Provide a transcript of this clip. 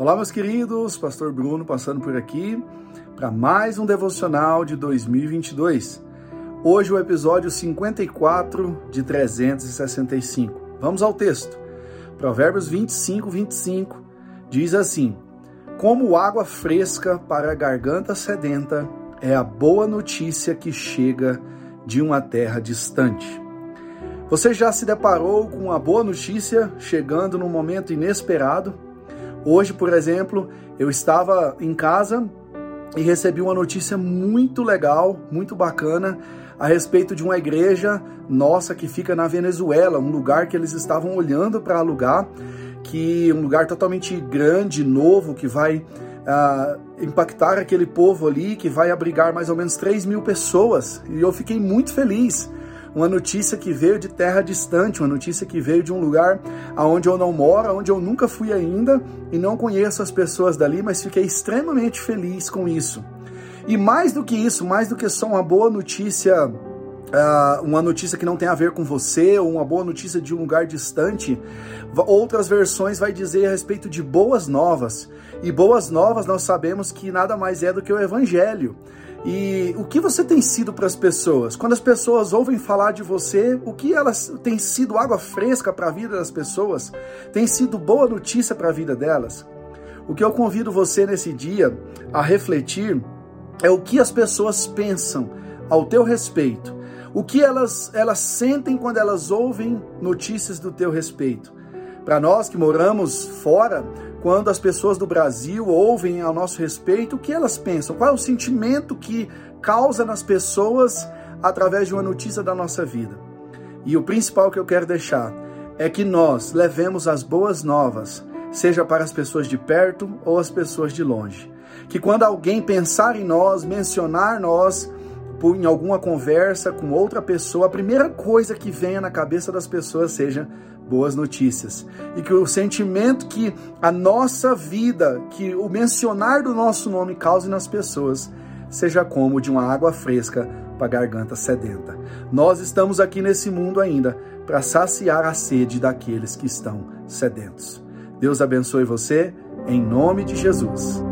Olá, meus queridos, Pastor Bruno passando por aqui para mais um devocional de 2022. Hoje o episódio 54 de 365. Vamos ao texto. Provérbios 25, 25 diz assim: Como água fresca para a garganta sedenta é a boa notícia que chega de uma terra distante. Você já se deparou com uma boa notícia chegando num momento inesperado? Hoje, por exemplo, eu estava em casa e recebi uma notícia muito legal, muito bacana, a respeito de uma igreja nossa que fica na Venezuela, um lugar que eles estavam olhando para alugar, que um lugar totalmente grande, novo, que vai uh, impactar aquele povo ali, que vai abrigar mais ou menos 3 mil pessoas. E eu fiquei muito feliz uma notícia que veio de terra distante, uma notícia que veio de um lugar aonde eu não moro, onde eu nunca fui ainda e não conheço as pessoas dali, mas fiquei extremamente feliz com isso. E mais do que isso, mais do que só uma boa notícia, uh, uma notícia que não tem a ver com você, ou uma boa notícia de um lugar distante, outras versões vai dizer a respeito de boas novas. E boas novas nós sabemos que nada mais é do que o evangelho. E o que você tem sido para as pessoas? Quando as pessoas ouvem falar de você, o que elas têm sido água fresca para a vida das pessoas? Tem sido boa notícia para a vida delas? O que eu convido você nesse dia a refletir é o que as pessoas pensam ao teu respeito. O que elas, elas sentem quando elas ouvem notícias do teu respeito. Para nós que moramos fora, quando as pessoas do Brasil ouvem ao nosso respeito, o que elas pensam? Qual é o sentimento que causa nas pessoas através de uma notícia da nossa vida? E o principal que eu quero deixar é que nós levemos as boas novas, seja para as pessoas de perto ou as pessoas de longe. Que quando alguém pensar em nós, mencionar nós, em alguma conversa com outra pessoa, a primeira coisa que venha na cabeça das pessoas seja boas notícias. E que o sentimento que a nossa vida, que o mencionar do nosso nome cause nas pessoas, seja como de uma água fresca para a garganta sedenta. Nós estamos aqui nesse mundo ainda para saciar a sede daqueles que estão sedentos. Deus abençoe você, em nome de Jesus.